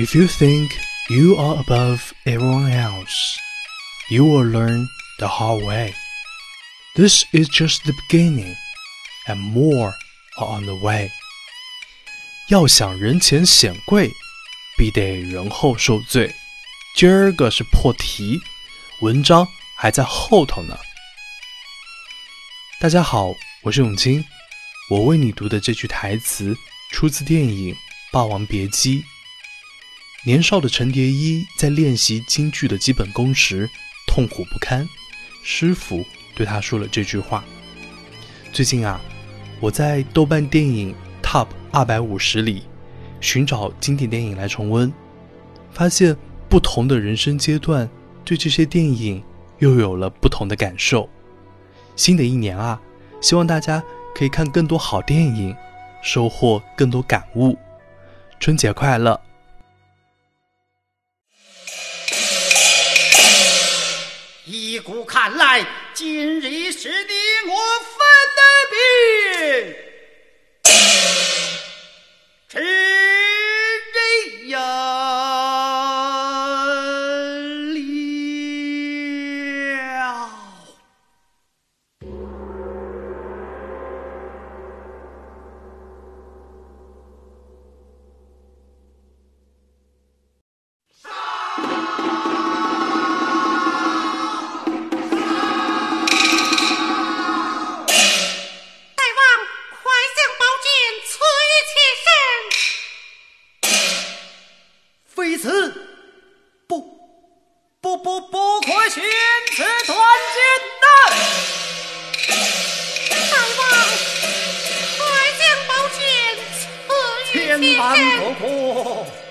If you think you are above everyone else, you will learn the hard way. This is just the beginning, and more are on the way. 要想人前显贵，必得人后受罪。今儿个是破题，文章还在后头呢。大家好，我是永清，我为你读的这句台词出自电影《霸王别姬》。年少的陈蝶衣在练习京剧的基本功时痛苦不堪，师傅对他说了这句话。最近啊，我在豆瓣电影 Top 二百五十里寻找经典电影来重温，发现不同的人生阶段对这些电影又有了不同的感受。新的一年啊，希望大家可以看更多好电影，收获更多感悟。春节快乐！依古看来，今日是你我分的别。千万不可！